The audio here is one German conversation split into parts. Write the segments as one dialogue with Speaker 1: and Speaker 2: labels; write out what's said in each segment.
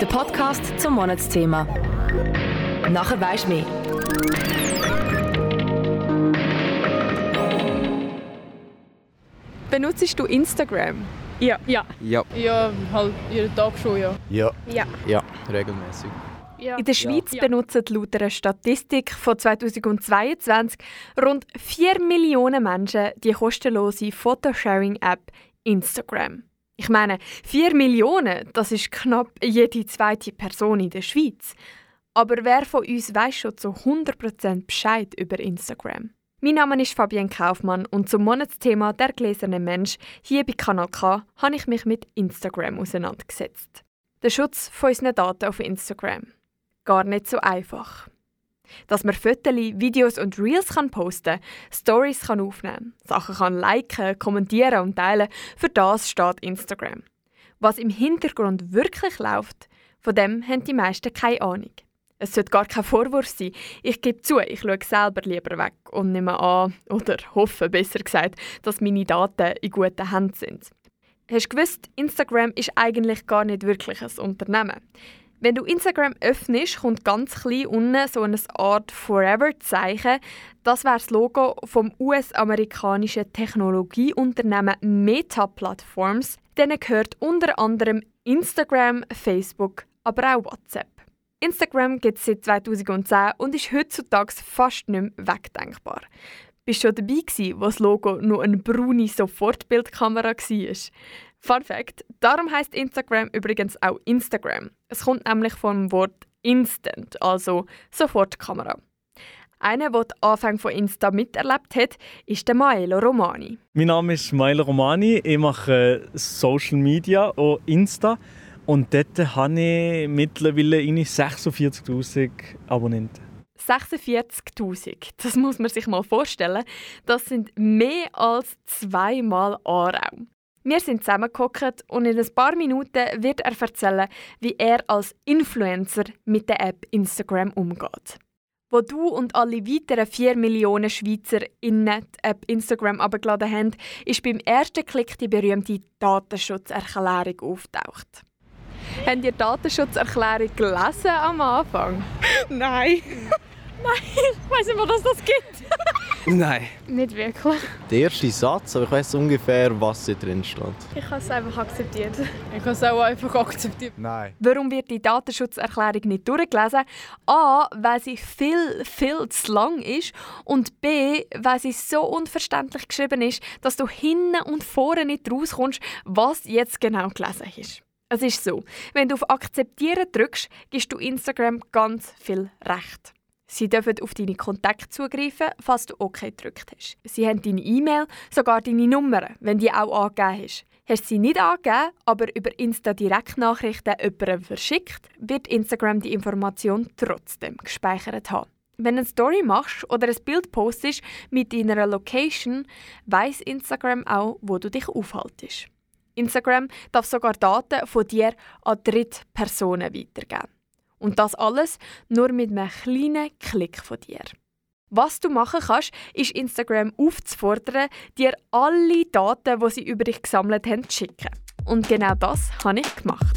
Speaker 1: Der Podcast zum Monatsthema. Nachher weisst du mehr.
Speaker 2: Benutzt du Instagram?
Speaker 3: Ja.
Speaker 4: Ja.
Speaker 5: Ja.
Speaker 3: Ja, halt jeden Tag schon, ja.
Speaker 5: Ja.
Speaker 4: Ja.
Speaker 5: Ja, regelmäßig.
Speaker 4: Ja.
Speaker 2: In der Schweiz
Speaker 3: Ja.
Speaker 2: benutzen laut einer Statistik von 2022 rund 4 Millionen Menschen die kostenlose Photosharing-App Instagram. Ich meine, 4 Millionen, das ist knapp jede zweite Person in der Schweiz. Aber wer von uns weiß schon zu 100% Bescheid über Instagram? Mein Name ist Fabienne Kaufmann und zum Monatsthema «Der gläserne Mensch» hier bei Kanal K habe ich mich mit Instagram auseinandergesetzt. Der Schutz von unseren Daten auf Instagram. Gar nicht so einfach. Dass man Fotos, Videos und Reels kann posten Stories kann aufnehmen Sachen kann liken, kommentieren und teilen, für das steht Instagram. Was im Hintergrund wirklich läuft, von dem haben die meisten keine Ahnung. Es sollte gar kein Vorwurf sein. Ich gebe zu, ich schaue selber lieber weg und nehme an, oder hoffe besser gesagt, dass meine Daten in guten Händen sind. Hast du gewusst, Instagram ist eigentlich gar nicht wirklich ein Unternehmen. Wenn du Instagram öffnest, kommt ganz klein unten so eine Art Forever-Zeichen. Das wäre das Logo vom US-amerikanischen Technologieunternehmen Meta Platforms. Denen gehört unter anderem Instagram, Facebook, aber auch WhatsApp. Instagram gibt es seit 2010 und ist heutzutage fast nicht mehr wegdenkbar. Bist du schon dabei wo das Logo nur eine braune Sofortbildkamera war? Fun Fact: Darum heißt Instagram übrigens auch Instagram. Es kommt nämlich vom Wort Instant, also Sofortkamera. Einer, der den Anfang von Insta miterlebt hat, ist der Maelo Romani.
Speaker 6: Mein Name ist Maila Romani. Ich mache äh, Social Media und Insta. Und dort habe ich mittlerweile eine 46'000 Abonnenten.
Speaker 2: 46.000, das muss man sich mal vorstellen. Das sind mehr als zweimal Aarau. Wir sind zusammengehockt und in ein paar Minuten wird er erzählen, wie er als Influencer mit der App Instagram umgeht. Wo du und alle weiteren 4 Millionen Schweizer in die App Instagram abgeladen haben, ist beim ersten Klick die berühmte Datenschutzerklärung auftaucht. Habt ihr die Datenschutzerklärung gelesen am Anfang?
Speaker 3: Nein. Nein, ich weiß nicht mehr, dass das gibt.
Speaker 5: Nein.
Speaker 4: Nicht wirklich.
Speaker 5: Der erste Satz, aber ich weiß ungefähr, was da drin stand.
Speaker 4: Ich habe es einfach akzeptiert.
Speaker 3: Ich habe es auch einfach akzeptiert.
Speaker 5: Nein.
Speaker 2: Warum wird die Datenschutzerklärung nicht durchgelesen? A, weil sie viel, viel zu lang ist und B, weil sie so unverständlich geschrieben ist, dass du hinten und vorne nicht rauskommst, was jetzt genau gelesen ist. Es ist so, wenn du auf Akzeptieren drückst, gibst du Instagram ganz viel Recht. Sie dürfen auf deine Kontakte zugreifen, falls du OK gedrückt hast. Sie haben deine E-Mail, sogar deine Nummer, wenn die auch angegeben hast. Hast du sie nicht angegeben, aber über Insta-Direktnachrichten jemandem verschickt, wird Instagram die Information trotzdem gespeichert haben. Wenn du eine Story machst oder ein Bild postest mit deiner Location, weiß Instagram auch, wo du dich aufhaltest. Instagram darf sogar Daten von dir an Drittpersonen weitergeben. Und das alles nur mit einem kleinen Klick von dir. Was du machen kannst, ist Instagram aufzufordern, dir alle Daten, die sie über dich gesammelt haben, zu schicken. Und genau das habe ich gemacht.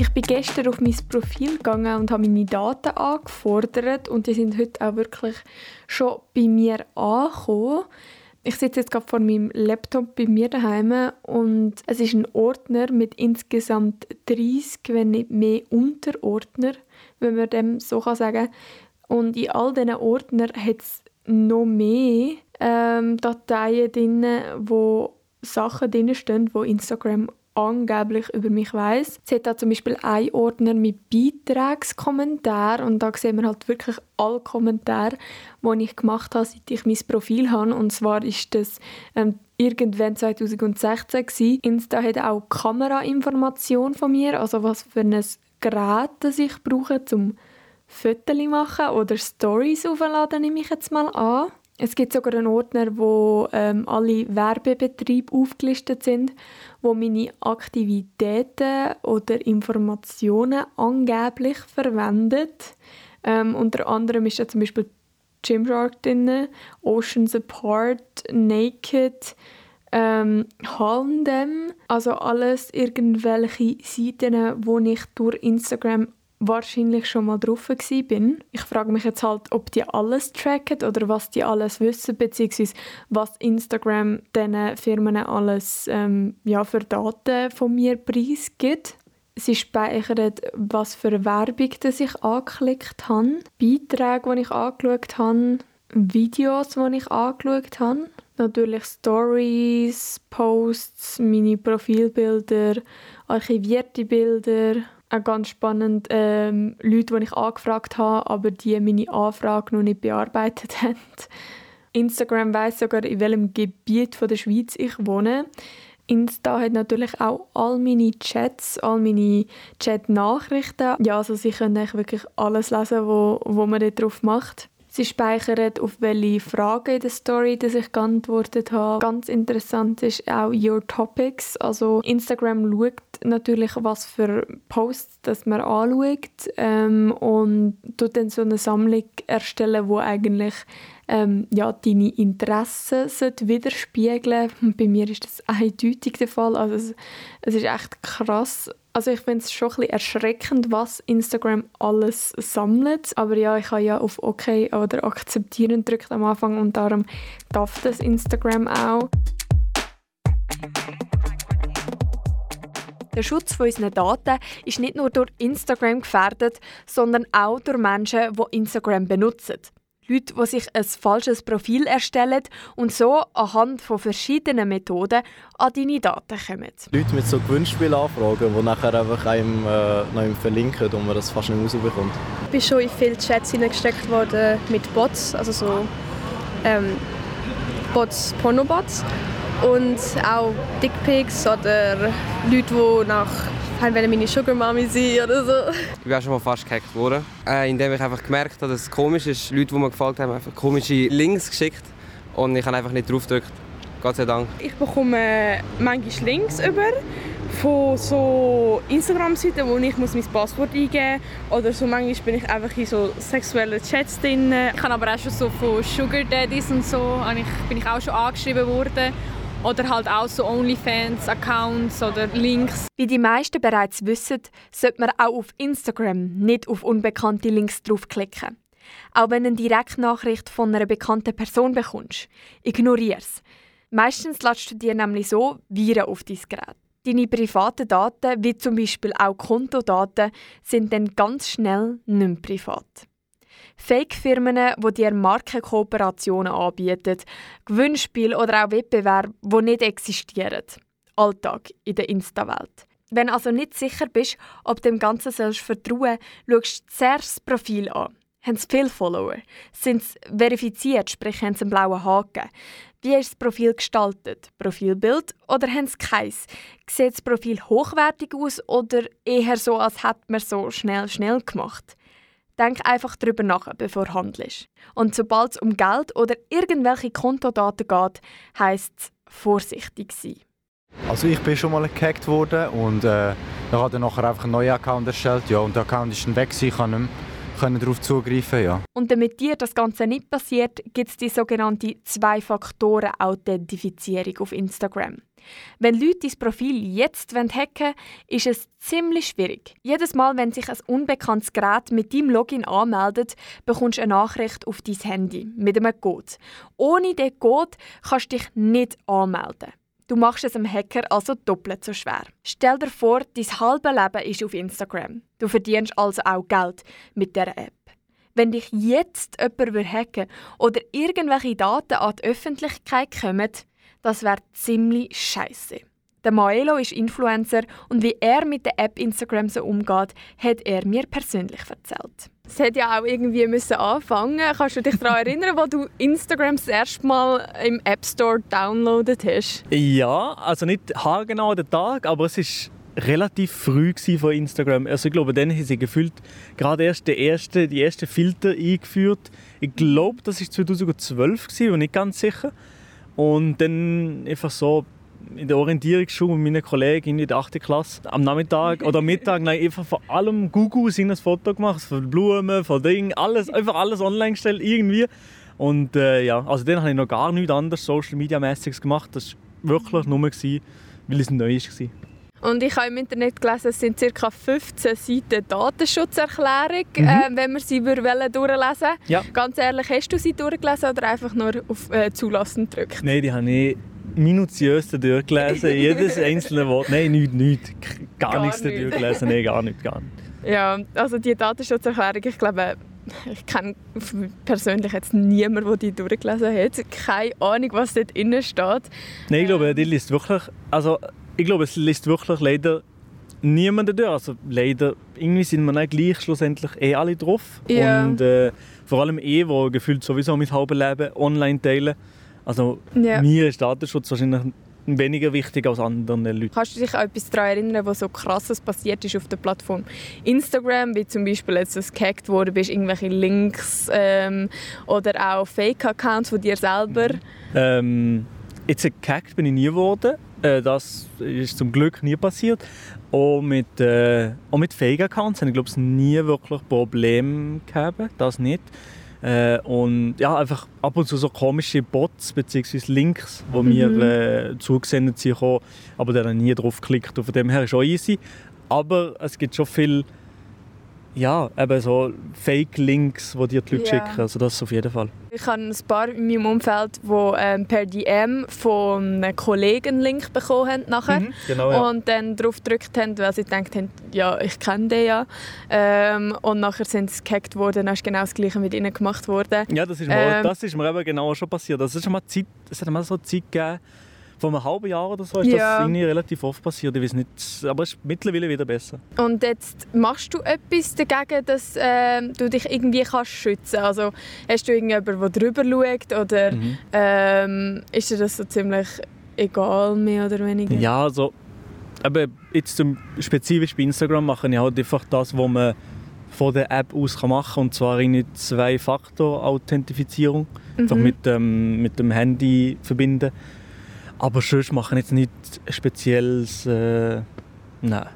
Speaker 2: Ich bin gestern auf mein Profil gegangen und habe meine Daten angefordert und die sind heute auch wirklich schon bei mir angekommen. Ich sitze jetzt gerade vor meinem Laptop bei mir daheim und es ist ein Ordner mit insgesamt 30, wenn nicht mehr Unterordner, wenn man dem so kann sagen. Und in all diesen Ordnern hat es noch mehr ähm, Dateien drin, wo Sachen drin stehen, wo Instagram angeblich über mich weiß. Es hat da zum Beispiel einen Ordner mit Beitragskommentaren und da sehen wir halt wirklich alle Kommentare, die ich gemacht habe, seit ich mein Profil habe. Und zwar ist das ähm, irgendwann 2016 gewesen. Insta hat auch Kamerainformation von mir, also was für ein Gerät das ich brauche, zum Fotos machen oder Stories aufladen, nehme ich jetzt mal an. Es gibt sogar einen Ordner, wo ähm, alle Werbebetriebe aufgelistet sind, wo meine Aktivitäten oder Informationen angeblich verwendet. Ähm, unter anderem ist da zum Beispiel Gymshark drin, Oceans Apart, Naked, ähm, Handem, also alles irgendwelche Seiten, wo ich durch Instagram wahrscheinlich schon mal drauf bin. Ich frage mich jetzt halt, ob die alles tracken oder was die alles wissen, beziehungsweise was Instagram diesen Firmen alles ähm, ja, für Daten von mir preisgibt. Sie speichern, was für Werbung das ich angeklickt habe, Beiträge, die ich angeschaut habe, Videos, die ich angeschaut habe, natürlich Stories, Posts, meine Profilbilder, archivierte Bilder. Auch ganz spannend, ähm, Leute, die ich angefragt habe, aber die meine Anfrage noch nicht bearbeitet haben. Instagram weiß sogar, in welchem Gebiet von der Schweiz ich wohne. Insta hat natürlich auch all meine Chats, all meine Chat-Nachrichten. Ja, also sie können eigentlich wirklich alles lesen, wo, wo man dort drauf macht. Sie speichern, auf welche Fragen in der Story dass ich geantwortet habe. Ganz interessant ist auch Your Topics. Also Instagram schaut natürlich, was für Posts das man anschaut ähm, und tut dann so eine Sammlung erstellen, wo eigentlich ähm, ja, deine Interessen widerspiegeln Bei mir ist das eindeutig der Fall. Also es, es ist echt krass, also ich finde es schon ein erschreckend, was Instagram alles sammelt. Aber ja, ich habe ja auf OK oder Akzeptieren gedrückt am Anfang und darum darf das Instagram auch.
Speaker 1: Der Schutz unserer Daten ist nicht nur durch Instagram gefährdet, sondern auch durch Menschen, die Instagram benutzen. Leute, die sich ein falsches Profil erstellen und so anhand von verschiedenen Methoden an deine Daten kommen.
Speaker 5: Leute mit so Gewinnspielanfragen, die nachher einfach einem, äh, noch einem verlinken und man das fast nicht rausbekommt.
Speaker 4: Ich bin schon in viele Chats hineingesteckt worden mit Bots, also so ähm, Bots, Pornobots und auch Dickpics oder Leute, die nach haben meine Sugar Mami sein oder so.
Speaker 7: Ich bin auch schon mal fast gehackt worden, äh, indem ich einfach gemerkt habe, dass es komisch ist. Leute, die mir gefallen haben, einfach komische Links geschickt und ich habe einfach nicht drauf gedrückt. Gott sei Dank.
Speaker 3: Ich bekomme manchmal Links über von so Instagram-Seiten, wo ich muss mein Passwort eingeben muss. Oder so manchmal bin ich einfach in so sexuellen Chats drin.
Speaker 8: Ich habe aber auch schon so von Sugar Daddies und so bin ich auch schon angeschrieben worden. Oder halt auch so OnlyFans-Accounts oder Links.
Speaker 1: Wie die meisten bereits wissen, sollte man auch auf Instagram nicht auf unbekannte Links draufklicken. Auch wenn du eine Direktnachricht von einer bekannten Person bekommst, ignoriere es. Meistens ladest du dir nämlich so Viren auf dein Gerät. Deine privaten Daten, wie zum Beispiel auch Kontodaten, sind dann ganz schnell nicht mehr privat. Fake-Firmen, die dir Markenkooperationen anbieten, Gewinnspiele oder auch Wettbewerbe, die nicht existieren. Alltag in der Insta-Welt. Wenn du also nicht sicher bist, ob dem Ganzen sollst vertrauen sollst, schaust du zuerst das Profil an. Haben sie viele Follower? Sind sie verifiziert, sprich haben sie einen blauen Haken? Wie ist das Profil gestaltet? Profilbild oder haben sie keins? Sieht das Profil hochwertig aus oder eher so, als hätte man so schnell schnell gemacht? Denk einfach darüber nach, bevor du handelst. Und sobald es um Geld oder irgendwelche Kontodaten geht, heisst es vorsichtig sein.
Speaker 9: Also ich bin schon mal gehackt worden und äh, da hat er nachher einfach einen neuen Account erstellt. Ja, und der Account ist dann weg, ich kann nicht mehr darauf zugreifen. Ja.
Speaker 1: Und damit dir das Ganze nicht passiert, gibt es die sogenannte Zwei-Faktoren-Authentifizierung auf Instagram. Wenn Leute dein Profil jetzt hacken wollen, ist es ziemlich schwierig. Jedes Mal, wenn sich ein unbekanntes Gerät mit deinem Login anmeldet, bekommst du eine Nachricht auf dein Handy mit einem Code. Ohne diesen Code kannst du dich nicht anmelden. Du machst es dem Hacker also doppelt so schwer. Stell dir vor, dein halbes Leben ist auf Instagram. Du verdienst also auch Geld mit der App. Wenn dich jetzt jemand hacken oder irgendwelche Daten an die Öffentlichkeit kommen, das wäre ziemlich scheiße. Der Maelo ist Influencer und wie er mit der App Instagram so umgeht, hat er mir persönlich erzählt.
Speaker 2: Es hätte ja auch irgendwie müssen anfangen. Kannst du dich daran erinnern, wo du Instagram das erste Mal im App Store downloadet hast?
Speaker 6: Ja, also nicht haargenau den Tag, aber es ist relativ früh von Instagram. Also ich glaube, dann haben sie gefühlt gerade erst die ersten, die ersten Filter eingeführt. Ich glaube, das war 2012 und nicht ganz sicher. Und dann einfach so in der Orientierungsschule mit meinen Kollegen in der 8. Klasse am Nachmittag oder Mittag nein, einfach von allem Google ein Foto gemacht, von Blumen, von Dingen, alles, einfach alles online gestellt irgendwie. Und äh, ja, also dann habe ich noch gar nichts anderes Social Media mäßiges gemacht. Das wirklich nur, gewesen, weil es neu war.
Speaker 2: Und ich habe im Internet gelesen, es sind ca. 15 Seiten Datenschutzerklärung, mhm. äh, wenn wir sie durchlesen wollen.
Speaker 6: Ja.
Speaker 2: Ganz ehrlich, hast du sie durchgelesen oder einfach nur auf äh, Zulassen gedrückt?
Speaker 6: Nein, die habe ich minutiös durchgelesen, jedes einzelne Wort. Nein, nichts, nichts. Gar, gar nichts nicht. durchgelesen, nein, gar nicht, gar nicht.
Speaker 2: Ja, also die Datenschutzerklärung, ich glaube, ich kenne persönlich jetzt niemanden, der die durchgelesen hat. Keine Ahnung, was dort drin steht.
Speaker 6: Nein, ich glaube, die liest wirklich, also ich glaube, es liest wirklich leider niemand durch. Also leider, irgendwie sind wir nicht gleich schlussendlich eh alle drauf.
Speaker 2: Ja.
Speaker 6: Und äh, vor allem eh, wo gefühlt sowieso mein halbes Leben online teilen. Also
Speaker 2: ja.
Speaker 6: mir ist Datenschutz wahrscheinlich weniger wichtig als anderen Leuten.
Speaker 2: Kannst du dich an etwas daran erinnern, was so krasses passiert ist auf der Plattform Instagram, wie zum Beispiel jetzt das gehackt wurde, bist irgendwelche Links ähm, oder auch Fake-Accounts von dir selber?
Speaker 6: Ähm, jetzt gehackt bin ich nie geworden. Äh, das ist zum Glück nie passiert. Auch mit, äh, auch mit Fake-Accounts habe ich glaube nie wirklich Probleme gehabt, das nicht. Äh, und ja, einfach ab und zu so komische Bots bzw. Links, die mhm. mir äh, zugesendet sind, aber der nie drauf geklickt. Und von dem her ist auch easy. Aber es gibt schon viel ja, eben so Fake-Links, die dir die Leute ja. schicken. Also das auf jeden Fall.
Speaker 2: Ich habe ein paar in meinem Umfeld, die ähm, per DM von einem Kollegen einen Link bekommen haben nachher.
Speaker 6: Mhm, genau, ja.
Speaker 2: Und dann darauf gedrückt haben, weil sie gedacht haben, ja, ich kenne den ja. Ähm, und nachher sind sie gehackt worden, dann ist genau das Gleiche mit ihnen gemacht worden.
Speaker 6: Ja, das ist mir, ähm, das ist mir eben genau schon passiert. Das ist schon mal Zeit, es hat mal so Zeit gegeben, vor einem halben Jahr oder so ist ja. das irgendwie relativ oft passiert. Ich weiß nicht, aber es ist mittlerweile wieder besser.
Speaker 2: Und jetzt machst du etwas dagegen, dass äh, du dich irgendwie kannst schützen kannst? Also hast du irgendjemanden, der drüber schaut oder mhm. ähm, ist dir das so ziemlich egal, mehr oder weniger?
Speaker 6: Ja, also aber jetzt zum, spezifisch bei Instagram mache ich halt einfach das, was man von der App aus machen kann. Und zwar in Zwei-Faktor-Authentifizierung. Mhm. mit, ähm, mit dem Handy verbinden. Aber sonst machen jetzt nichts Spezielles. Äh, nein.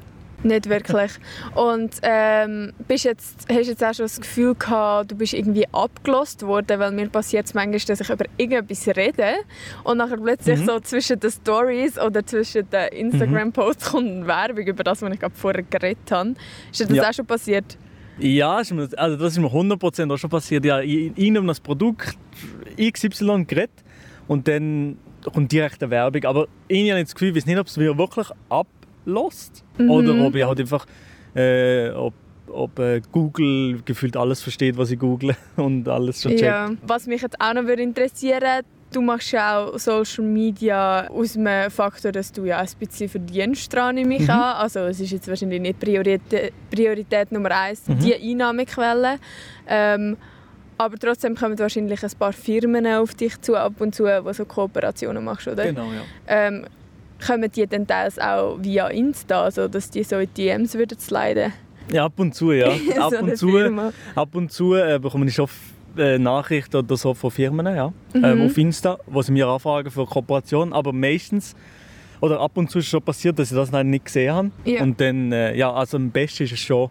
Speaker 2: Nicht wirklich. Und ähm, bist jetzt, hast du jetzt auch schon das Gefühl gehabt, du bist irgendwie abgelost worden, weil mir passiert es manchmal, dass ich über irgendetwas rede und nachher plötzlich mhm. so zwischen den Stories oder zwischen den Instagram-Posts mhm. kommt Werbung über das, was ich gerade vorher geredet habe. Ist dir das ja. auch schon passiert?
Speaker 6: Ja, also das ist mir 100% auch schon passiert. Ja, ich habe das Produkt XY geredet und dann kommt direkt eine Werbung. Aber ich habe das Gefühl, ich weiß nicht, ob es mir wirklich ablässt mhm. oder ob ich halt einfach äh, ob, ob äh, Google gefühlt alles versteht, was ich google und alles schon checkt. Ja.
Speaker 2: Was mich jetzt auch noch interessieren würde, Du machst ja auch Social Media aus dem Faktor, dass du ja ein bisschen verdienst dran, nehme ich mhm. an. Also es ist jetzt wahrscheinlich nicht Priorität, Priorität Nummer eins, mhm. die Einnahmequelle. Ähm, aber trotzdem kommen wahrscheinlich ein paar Firmen auf dich zu, ab und zu, wo so Kooperationen machst, oder?
Speaker 6: Genau, ja.
Speaker 2: Ähm, kommen die dann teils auch via Insta, also dass die so in DMs würden sliden?
Speaker 6: Ja, ab und zu, ja. ab, so und zu, ab und zu äh, bekomme ich schon äh, Nachrichten oder so von Firmen ja, mhm. ähm, auf Insta, wo sie mir anfragen für Kooperation, aber meistens oder ab und zu ist es schon passiert, dass ich das nicht gesehen habe. Ja. Und dann, äh, ja, also am besten ist es schon,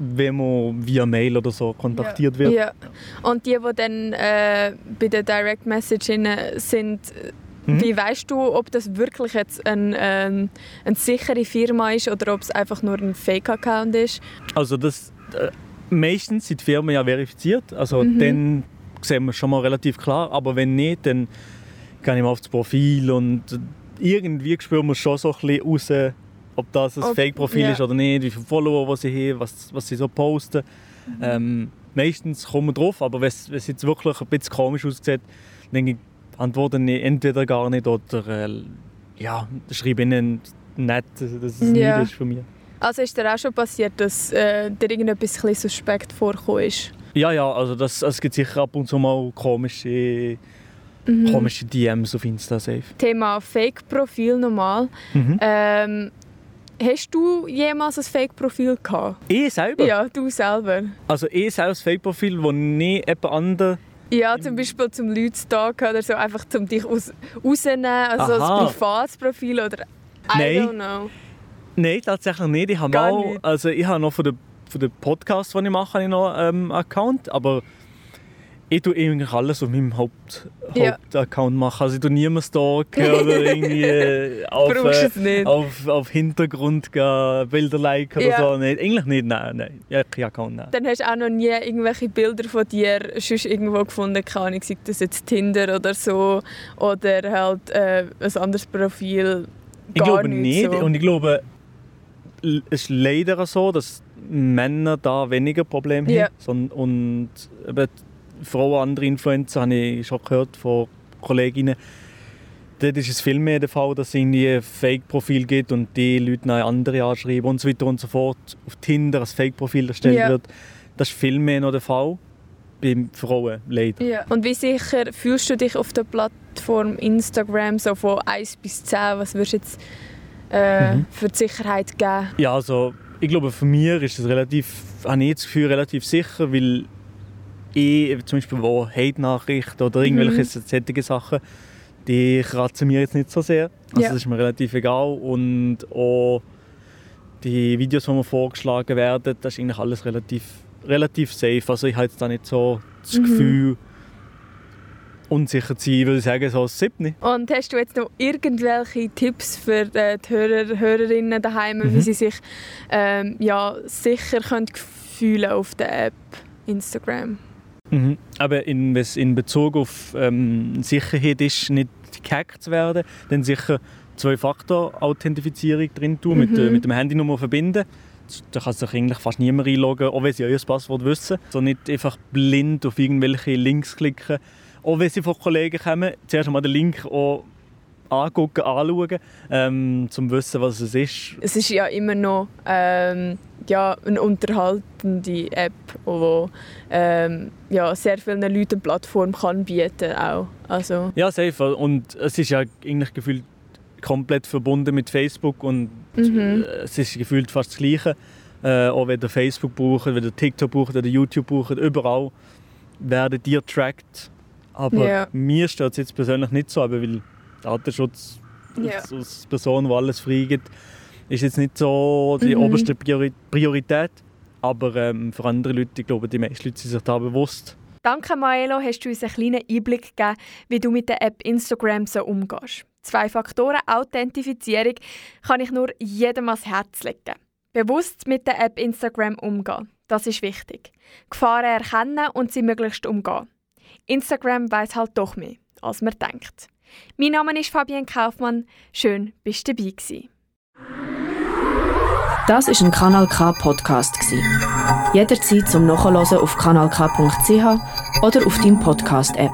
Speaker 6: wenn man via Mail oder so kontaktiert wird.
Speaker 2: Ja. Und die, die dann äh, bei den Direct Messages sind, mhm. wie weißt du, ob das wirklich jetzt ein, ein, eine sichere Firma ist oder ob es einfach nur ein Fake-Account ist?
Speaker 6: Also das, äh, meistens sind die Firmen ja verifiziert, also mhm. dann sehen wir schon mal relativ klar, aber wenn nicht, dann gehe ich mal aufs Profil und irgendwie spüren wir schon so ein bisschen raus, ob das ein Fake-Profil ja. ist oder nicht, wie viele Follower sie haben, was, was sie so posten. Mhm. Ähm, meistens kommen wir drauf, aber wenn es jetzt wirklich ein bisschen komisch aussieht, dann antworten ich entweder gar nicht oder äh, ja, schreibe ihnen nett, dass es ja. nicht ist von mir.
Speaker 2: Also ist dir auch schon passiert, dass äh, dir irgendetwas ein suspekt vorgekommen ist?
Speaker 6: Ja, ja, also das, es gibt sicher ab und zu mal komische, mhm. komische DMs auf Insta safe.
Speaker 2: Thema Fake-Profil nochmal. Mhm. Ähm, Hast du jemals ein Fake-Profil gehabt?
Speaker 6: Ich selber?
Speaker 2: Ja, du selber.
Speaker 6: Also ich selber ein Fake-Profil, das nicht jemand anderes
Speaker 2: ja, zum Beispiel zum Leute stalken oder so, einfach zum dich aus, rausnehmen, also Aha. ein privates Profil oder I Nein. don't know.
Speaker 6: Nein, tatsächlich nicht. Ich habe mal, also ich habe noch von den, von den Podcasts, die ich mache, ich noch einen ähm, Account, aber ich tue eigentlich alles auf meinem Haupt, ja. Hauptaccount machen. Also ich tue niemanden stalken oder irgendwie äh, auf, äh, auf, auf Hintergrund gehen, Bilder liken oder so. Nicht. Eigentlich nicht, nein, nein. Ja, kein Account, nein.
Speaker 2: Dann hast du auch noch nie irgendwelche Bilder von dir sonst irgendwo gefunden, keine Ahnung, sei das jetzt Tinder oder so oder halt äh, ein anderes Profil.
Speaker 6: ich glaube nicht so. und ich glaube, es ist leider so, dass Männer da weniger Probleme ja. haben. Und eben Frauen, andere Influencer, habe ich schon gehört von Kolleginnen, dort ist es viel mehr der Fall, dass es irgendwie ein Fake-Profil gibt und die Leute andere anschreiben und so weiter und so fort. Auf Tinder ein Fake-Profil erstellt ja. wird. Das ist viel mehr noch der Fall bei Frauen, leider.
Speaker 2: Ja. Und wie sicher fühlst du dich auf der Plattform Instagram so von 1 bis 10? Was würdest du jetzt äh, mhm. für die Sicherheit geben?
Speaker 6: Ja, also ich glaube, für mich ist es relativ, habe ich das Gefühl, relativ sicher, weil ich zum Beispiel wo Hate-Nachrichten oder irgendwelche mhm. solche Sachen, die kratzen mir jetzt nicht so sehr. Also ja. das ist mir relativ egal. Und auch die Videos, die mir vorgeschlagen werden, das ist eigentlich alles relativ, relativ safe. Also ich habe jetzt da nicht so das mhm. Gefühl, unsicher zu sein, würde ich sagen, so Siebni.
Speaker 2: Und hast du jetzt noch irgendwelche Tipps für die Hörer, Hörerinnen daheim, mhm. wie sie sich ähm, ja, sicher können fühlen auf der App Instagram?
Speaker 6: Mhm. Aber in, was in Bezug auf ähm, Sicherheit ist, nicht gehackt zu werden, dann sicher Zwei-Faktor-Authentifizierung drin tun, mhm. mit, äh, mit dem Handynummer verbinden. Da kann sich eigentlich fast niemand einloggen, auch wenn sie euer Passwort wissen. So nicht einfach blind auf irgendwelche Links klicken. Auch wenn sie von Kollegen kommen, zuerst einmal den Link auch angucken, anschauen, ähm, um zu wissen, was es ist.
Speaker 2: Es ist ja immer noch ähm, ja, eine unterhaltende App, die ähm, ja, sehr vielen Leuten eine Plattform kann bieten kann. Also.
Speaker 6: Ja, safe. Und es ist ja eigentlich gefühlt komplett verbunden mit Facebook und mhm. es ist gefühlt fast das Gleiche. Äh, auch wenn ihr Facebook braucht, wenn ihr TikTok braucht, ihr YouTube braucht, überall werden die tracked. Aber ja. mir stört es jetzt persönlich nicht so, weil Datenschutz ja. als Person, die alles freigibt, ist jetzt nicht so die mhm. oberste Priorität. Aber ähm, für andere Leute, ich glaube, die meisten Leute sind sich da bewusst.
Speaker 2: Danke, Maelo, hast du uns einen kleinen Einblick gegeben, wie du mit der App Instagram so umgehst. Zwei Faktoren Authentifizierung kann ich nur jedem ans Herz legen. Bewusst mit der App Instagram umgehen, das ist wichtig. Gefahren erkennen und sie möglichst umgehen. Instagram weiß halt doch mehr, als man denkt. Mein Name ist Fabienne Kaufmann. Schön, bist du dabei gewesen.
Speaker 10: Das ist ein Kanal K Podcast Jederzeit zum Nachhören auf kanalk.ch oder auf deinem Podcast App.